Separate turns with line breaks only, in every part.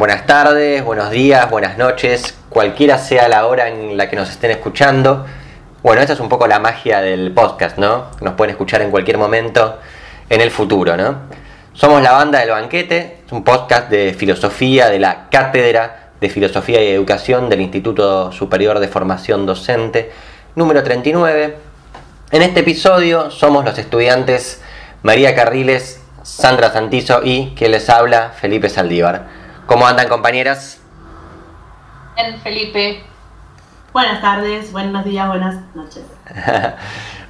buenas tardes, buenos días, buenas noches, cualquiera sea la hora en la que nos estén escuchando. Bueno, esa es un poco la magia del podcast, ¿no? Nos pueden escuchar en cualquier momento en el futuro, ¿no? Somos la banda del banquete, es un podcast de filosofía de la Cátedra de Filosofía y Educación del Instituto Superior de Formación Docente, número 39. En este episodio somos los estudiantes María Carriles, Sandra Santizo y, que les habla, Felipe Saldívar. ¿Cómo andan compañeras?
Bien, Felipe.
Buenas tardes, buenos días, buenas noches.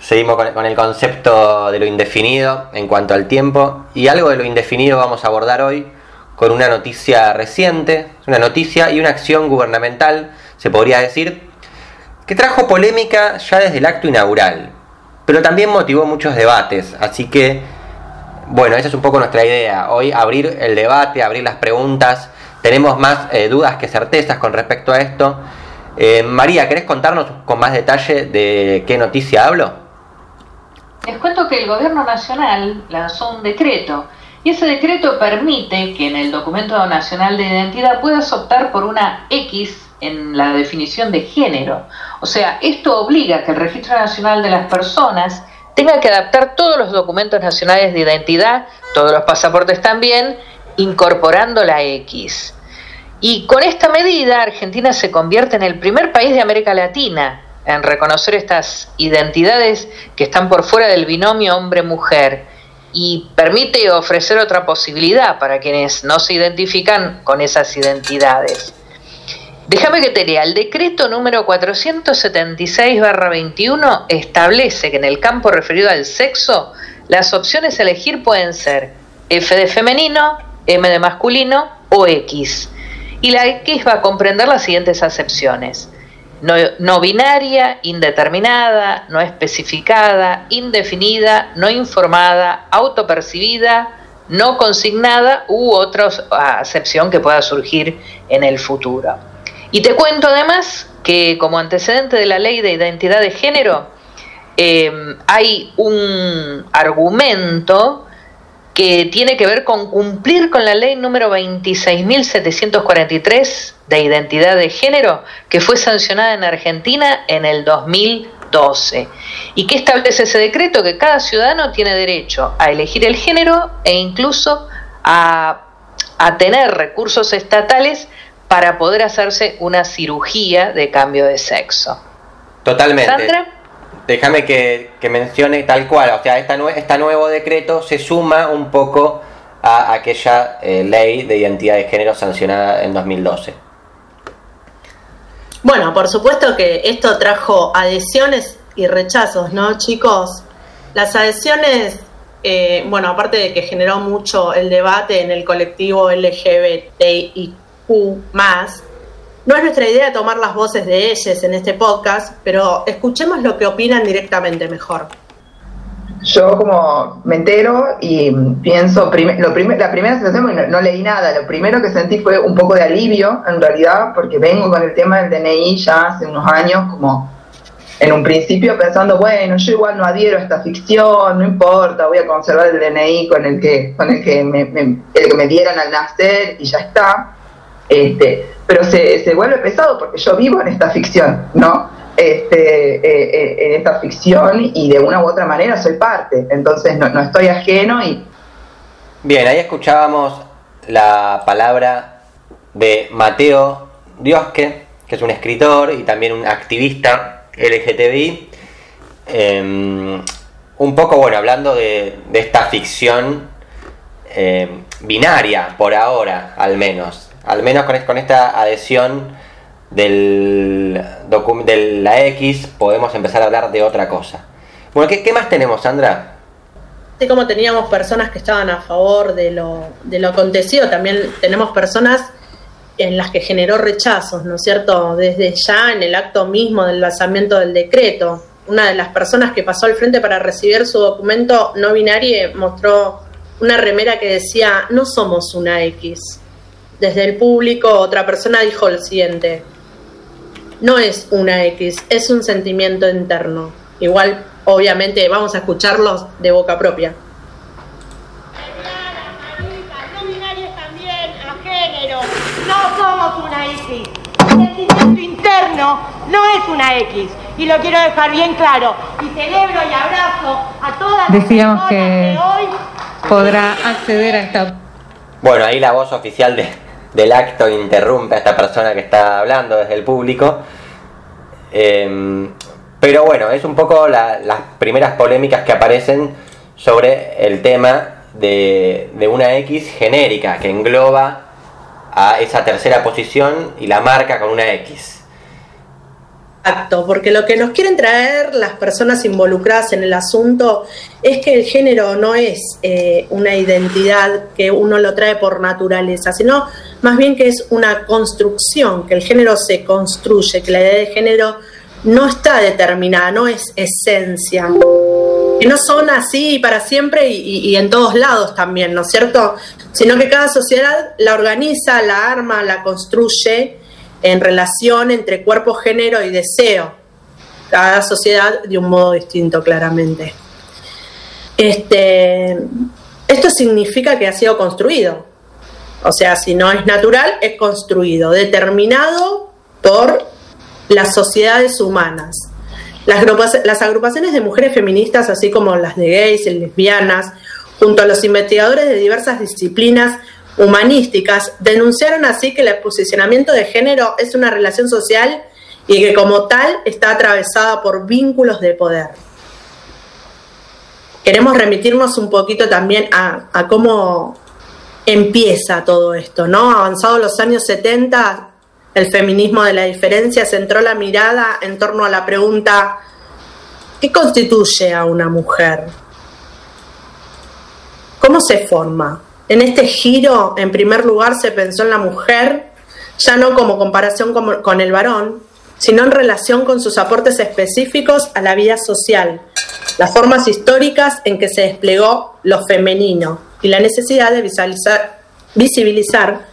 Seguimos con, el concepto de lo indefinido en cuanto al tiempo y algo de lo indefinido vamos a abordar hoy con una noticia reciente, una noticia y una acción gubernamental, se podría decir, que trajo polémica ya desde el acto inaugural, pero también motivó muchos debates, así que, bueno, esa es un poco nuestra idea, hoy abrir el debate, abrir las preguntas, tenemos más eh, dudas que certezas con respecto a esto eh, María, ¿querés contarnos con más detalle de qué noticia hablo?
Les cuento que el Gobierno Nacional lanzó un decreto y ese decreto permite que en el documento nacional de identidad puedas optar por una X en la definición de género. O sea, esto obliga a que el Registro Nacional de las Personas tenga que adaptar todos los documentos nacionales de identidad, todos los pasaportes también, incorporando la X. Y con esta medida Argentina se convierte en el primer país de América Latina en reconocer estas identidades que están por fuera del binomio hombre-mujer y permite ofrecer otra posibilidad para quienes no se identifican con esas identidades. Déjame que te lea, el decreto número 476-21 establece que en el campo referido al sexo, las opciones a elegir pueden ser F de femenino, M de masculino o X y la X va a comprender las siguientes acepciones. No, binaria, indeterminada, no especificada, indefinida, no informada, autopercibida, no consignada u otra acepción que pueda surgir en el futuro. Y te cuento además que como antecedente de la ley de identidad de género, eh, hay un argumento que tiene que ver con cumplir con la ley número 26.743 de identidad de género, que fue sancionada en Argentina en el 2012. ¿Y que establece ese decreto? Que cada ciudadano tiene derecho a elegir el género e incluso a, a tener recursos estatales para poder hacerse una cirugía de cambio de sexo.
Totalmente. ¿Sandra? déjame que, mencione tal cual, o sea, esta este nuevo decreto se suma un poco a aquella eh, ley de identidad de género sancionada en 2012.
Bueno, por supuesto que esto trajo adhesiones y rechazos, ¿no, chicos? Las adhesiones, eh, bueno, aparte de que generó mucho el debate en el colectivo LGBTIQ, no es nuestra idea tomar las voces de ellas en este podcast, pero escuchemos lo que opinan directamente mejor.
Yo como me entero y pienso, lo la primera sensación, no, no, leí nada, lo primero que sentí fue un poco de alivio en realidad, porque vengo con el tema del DNI ya hace unos años, como en un principio pensando, bueno, yo igual no adhiero a esta ficción, no importa, voy a conservar el DNI con el que, con el que me, el que me dieran al nacer y ya está. Este, pero se, se vuelve pesado porque yo vivo en esta ficción, ¿no? Este, eh, eh, en esta ficción y de una u otra manera soy parte, entonces no, no estoy ajeno y...
Bien, ahí escuchábamos la palabra de Mateo Diosque, que es un escritor y también un activista LGTBI, em, un poco, bueno, hablando de, de esta ficción em, binaria, por ahora al menos, al menos con, esta adhesión del de la X podemos empezar a hablar de otra cosa. Bueno, ¿qué, más tenemos, Sandra?
Así como teníamos personas que estaban a favor de lo, de lo acontecido, también tenemos personas en las que generó rechazos, ¿no es cierto? Desde ya en el acto mismo del lanzamiento del decreto. Una de las personas que pasó al frente para recibir su documento no binario mostró una remera que decía, no somos una X desde el público otra persona dijo lo siguiente, no es una X, es un sentimiento interno. Igual, obviamente, vamos a escucharlos de boca propia.
No binarios también, a género, interno no es una X. Y lo quiero dejar bien claro. Y celebro y abrazo a todas las personas
que
hoy
podrá acceder a esta
Bueno, ahí la voz oficial de- del acto interrumpe a esta persona que está hablando desde el público. Em, pero bueno, es un poco la- las primeras polémicas que aparecen sobre el tema de, de una X genérica que engloba a esa tercera posición y la marca con una X.
Exacto, porque lo que nos quieren traer las personas involucradas en el asunto es que el género no es eh, una identidad que uno lo trae por naturaleza, sino más bien que es una construcción, que el género se construye, que la idea de género no está determinada, no es esencia, que no son así para siempre y, y- en todos lados también, ¿no es cierto? Sino que cada sociedad la organiza, la arma, la construye en relación entre cuerpo, género y deseo. Cada sociedad de un modo distinto, claramente. Este, esto significa que ha sido construido. O sea, si no es natural, es construido, determinado por las sociedades humanas. Las, las agrupaciones de mujeres feministas, así como las de gays y lesbianas, junto a los investigadores de diversas disciplinas humanísticas, denunciaron así que el posicionamiento de género es una relación social y que como tal está atravesada por vínculos de poder. Queremos remitirnos un poquito también a, cómo empieza todo esto, ¿no? Avanzados los años 70, el feminismo de la diferencia centró la mirada en torno a la pregunta, ¿qué constituye a una mujer? ¿Cómo se forma? En este giro, en primer lugar, se pensó en la mujer, ya no como comparación con el varón, sino en relación con sus aportes específicos a la vida social, las formas históricas en que se desplegó lo femenino y la necesidad de visualizar, visibilizar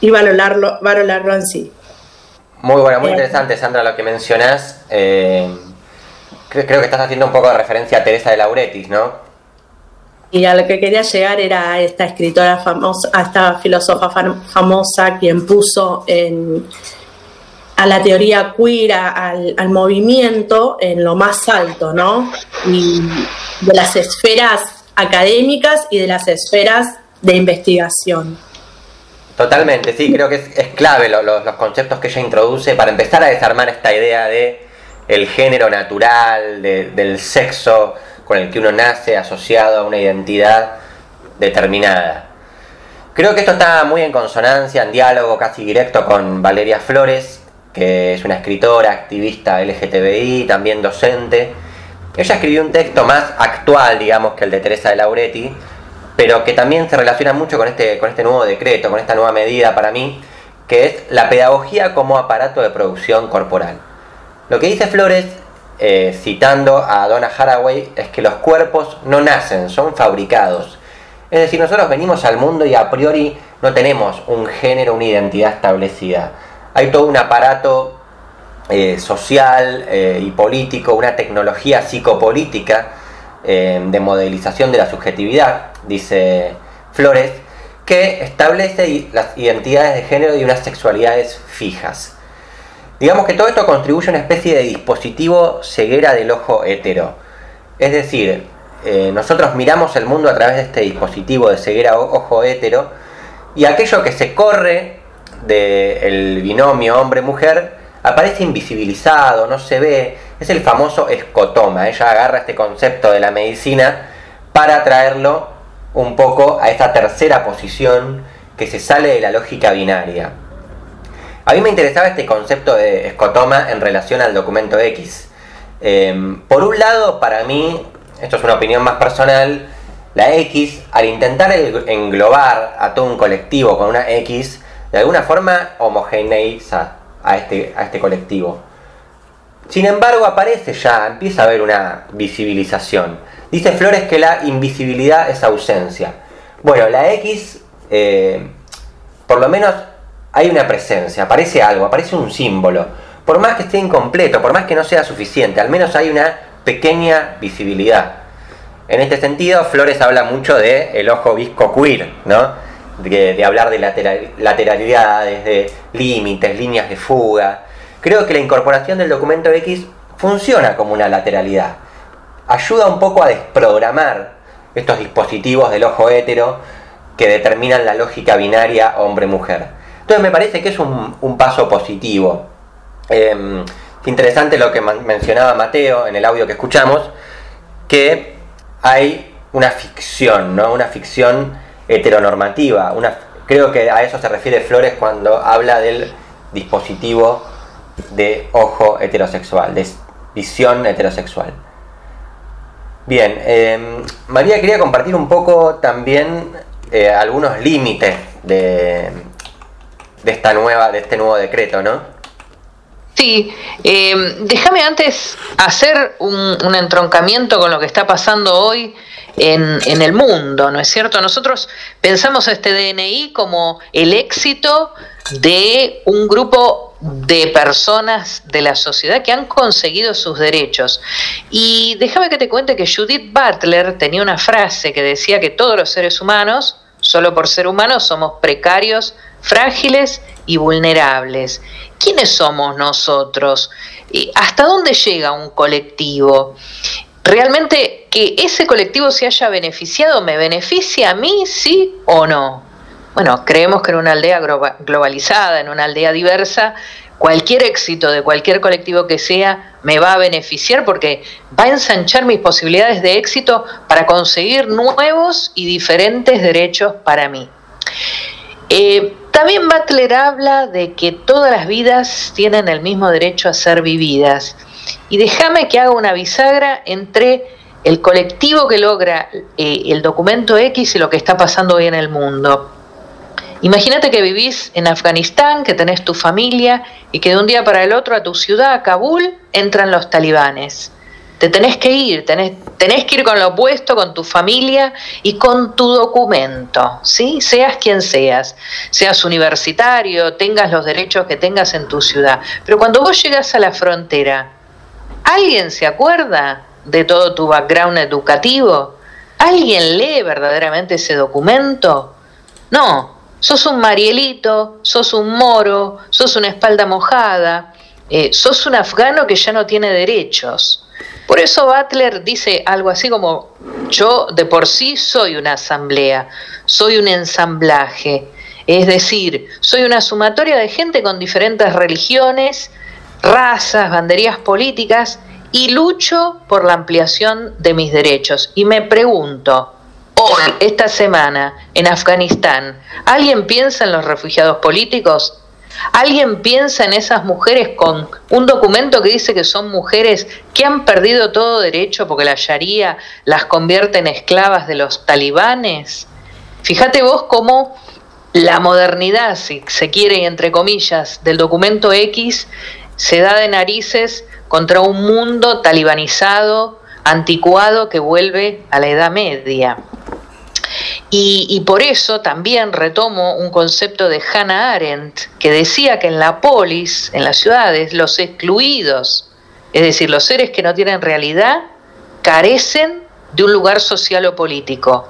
y valorarlo, valorarlo en sí.
Muy bueno, muy
Bien.
interesante, Sandra, lo que mencionás. Eh, cre- creo que estás haciendo un poco de referencia a Teresa de Lauretis, ¿no?
Y a lo que quería llegar era a esta escritora famosa, a esta filósofa fam- famosa quien puso en, a la teoría queer, al, movimiento en lo más alto, ¿no? Y de las esferas académicas y de las esferas de investigación.
Totalmente, sí, creo que es, clave lo- lo- los conceptos que ella introduce para empezar a desarmar esta idea de el género natural, de- del sexo con el que uno nace asociado a una identidad determinada. Creo que esto está muy en consonancia, en diálogo casi directo con Valeria Flores, que es una escritora, activista LGTBI, también docente. Ella escribió un texto más actual, digamos, que el de Teresa de Lauretti, pero que también se relaciona mucho con este, con este nuevo decreto, con esta nueva medida para mí, que es la pedagogía como aparato de producción corporal. Lo que dice Flores, eh, citando a Donna Haraway, es que los cuerpos no nacen, son fabricados. Es decir, nosotros venimos al mundo y a priori no tenemos un género, una identidad establecida. Hay todo un aparato eh, social eh, y político, una tecnología psicopolítica de modelización de la subjetividad, dice Flores, que establece las identidades de género y unas sexualidades fijas. Digamos que todo esto contribuye a una especie de dispositivo ceguera del ojo hetero. Es decir, eh, nosotros miramos el mundo a través de este dispositivo de ceguera ojo hetero y aquello que se corre del binomio hombre-mujer aparece invisibilizado, no se ve, es el famoso escotoma. Ella agarra este concepto de la medicina para traerlo un poco a esta tercera posición que se sale de la lógica binaria. A mí me interesaba este concepto de escotoma en relación al documento X. Eh, por un lado, para mí, esto es una opinión más personal, la X, al intentar englobar a todo un colectivo con una X, de alguna forma homogeneiza a este, a este colectivo. Sin embargo, aparece ya, empieza a haber una visibilización. Dice Flores que la invisibilidad es ausencia. Bueno, la X, eh, por lo menos hay una presencia, aparece algo, aparece un símbolo. Por más que esté incompleto, por más que no sea suficiente, al menos hay una pequeña visibilidad. En este sentido, Flores habla mucho de el ojo visco queer, ¿no? De, hablar de lateral- lateralidades, de límites, líneas de fuga. creo que la incorporación del documento X funciona como una lateralidad. Ayuda un poco a desprogramar estos dispositivos del ojo hétero que determinan la lógica binaria hombre-mujer. Entonces me parece que es un, paso positivo. Em, interesante lo que mencionaba Mateo en el audio que escuchamos, que hay una ficción, ¿no? Una ficción heteronormativa. Creo que a eso se refiere Flores cuando habla del dispositivo de ojo heterosexual, de visión heterosexual. Bien, em, María quería compartir un poco también eh, algunos límites de, de esta nueva, de este nuevo decreto, ¿no?
Sí, em, déjame antes hacer un, entroncamiento con lo que está pasando hoy en, en, el mundo, ¿no es cierto? Nosotros pensamos este DNI como el éxito de un grupo de personas de la sociedad que han conseguido sus derechos. Y déjame que te cuente que Judith Butler tenía una frase que decía que todos los seres humanos, solo por ser humanos, somos precarios, frágiles y vulnerables. ¿Quiénes somos nosotros? ¿Hasta dónde llega un colectivo? ¿Realmente que ese colectivo se haya beneficiado me beneficia a mí, sí o no? Bueno, creemos que en una aldea globalizada, en una aldea diversa, cualquier éxito de cualquier colectivo que sea me va a beneficiar porque va a ensanchar mis posibilidades de éxito para conseguir nuevos y diferentes derechos para mí. Eh, también Butler habla de que todas las vidas tienen el mismo derecho a ser vividas. Y déjame que haga una bisagra entre el colectivo que logra eh, el documento X y lo que está pasando hoy en el mundo. Imagínate que vivís en Afganistán, que tenés tu familia y que de un día para el otro a tu ciudad, a Kabul, entran los talibanes. Te tenés que ir, tenés, tenés, que ir con lo opuesto, con tu familia y con tu documento, ¿sí? Seas quien seas, seas universitario, tengas los derechos que tengas en tu ciudad. Pero cuando vos llegas a la frontera, ¿alguien se acuerda de todo tu background educativo? ¿Alguien lee verdaderamente ese documento? No, sos un marielito, sos un moro, sos una espalda mojada, eh, sos un afgano que ya no tiene derechos. Por eso Butler dice algo así como, yo de por sí soy una asamblea, soy un ensamblaje, es decir, soy una sumatoria de gente con diferentes religiones, razas, banderías políticas y lucho por la ampliación de mis derechos. Y me pregunto, hoy, esta semana, en Afganistán, ¿alguien piensa en los refugiados políticos? ¿Alguien piensa en esas mujeres con un documento que dice que son mujeres que han perdido todo derecho porque la Sharia las convierte en esclavas de los talibanes? Fíjate vos cómo la modernidad, si se quiere, entre comillas, del documento X se da de narices contra un mundo talibanizado, anticuado que vuelve a la Edad Media. Y, por eso también retomo un concepto de Hannah Arendt que decía que en la polis, en las ciudades, los excluidos, es decir, los seres que no tienen realidad, carecen de un lugar social o político.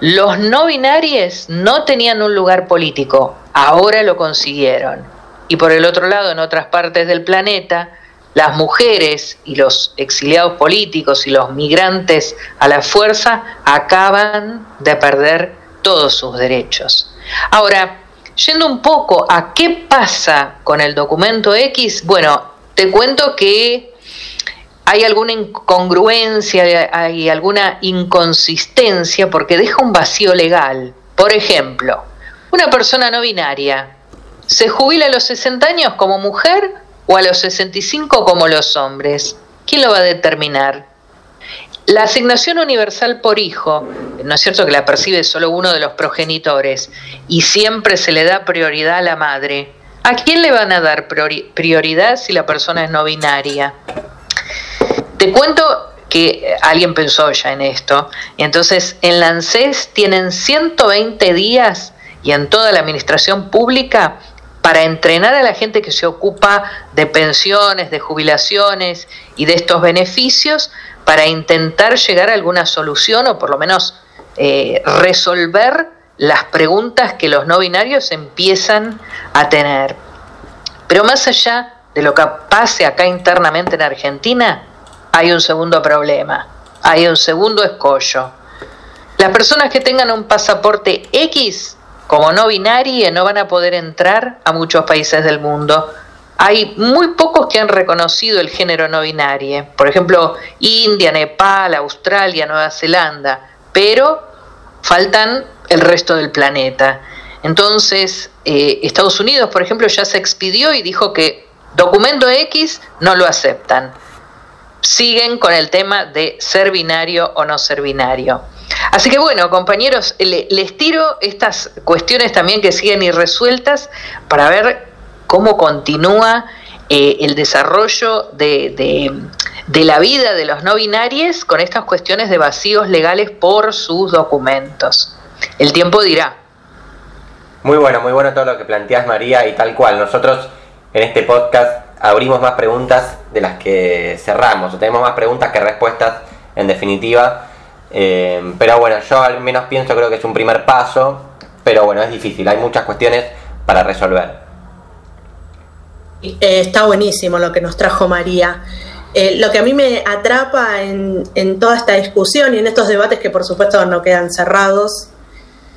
Los no binarios no tenían un lugar político, ahora lo consiguieron. Y por el otro lado, en otras partes del planeta, las mujeres y los exiliados políticos y los migrantes a la fuerza acaban de perder todos sus derechos. Ahora, yendo un poco a qué pasa con el documento X, bueno, te cuento que hay alguna incongruencia, hay alguna inconsistencia porque deja un vacío legal. Por ejemplo, una persona no binaria se jubila a los 60 años como mujer o a los 65 como los hombres? ¿Quién lo va a determinar? La asignación universal por hijo, ¿no es cierto que la percibe solo uno de los progenitores y siempre se le da prioridad a la madre? ¿A quién le van a dar prioridad si la persona es no binaria? Te cuento que alguien pensó ya en esto. Y entonces en la ANSES tienen 120 días y en toda la administración pública para entrenar a la gente que se ocupa de pensiones, de jubilaciones y de estos beneficios, para intentar llegar a alguna solución o por lo menos eh, resolver las preguntas que los no binarios empiezan a tener. Pero más allá de lo que pase acá internamente en Argentina, hay un segundo problema, hay un segundo escollo. Las personas que tengan un pasaporte X, como no binario, no van a poder entrar a muchos países del mundo. Hay muy pocos que han reconocido el género no binario, por ejemplo, India, Nepal, Australia, Nueva Zelanda, pero faltan el resto del planeta. Entonces, eh, Estados Unidos, por ejemplo, ya se expidió y dijo que documento X no lo aceptan. Siguen con el tema de ser binario o no ser binario. Así que bueno, compañeros, les tiro estas cuestiones también que siguen irresueltas para ver cómo continúa eh, el desarrollo de, de, la vida de los no binarios con estas cuestiones de vacíos legales por sus documentos. El tiempo dirá.
Muy bueno, muy bueno todo lo que planteas María y tal cual. Nosotros en este podcast abrimos más preguntas de las que cerramos, o tenemos más preguntas que respuestas en definitiva. Eh, pero bueno, yo al menos pienso, creo que es un primer paso, pero bueno, es difícil, hay muchas cuestiones para resolver.
Eh, está buenísimo lo que nos trajo María. Eh, lo que a mí me atrapa en, en, toda esta discusión y en estos debates que por supuesto no quedan cerrados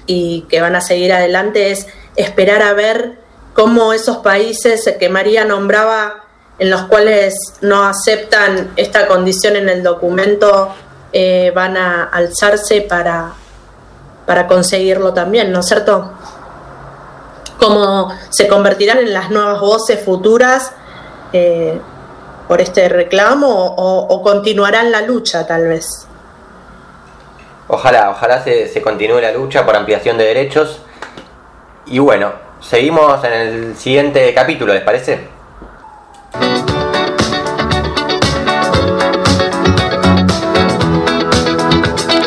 y que van a seguir adelante es esperar a ver cómo esos países que María nombraba en los cuales no aceptan esta condición en el documento eh, van a alzarse para, para conseguirlo también, ¿no es cierto? cómo se convertirán en las nuevas voces futuras eh, por este reclamo o, continuarán la lucha tal vez.
Ojalá, ojalá se, se continúe la lucha por ampliación de derechos. Y bueno, seguimos en el siguiente capítulo, ¿les parece?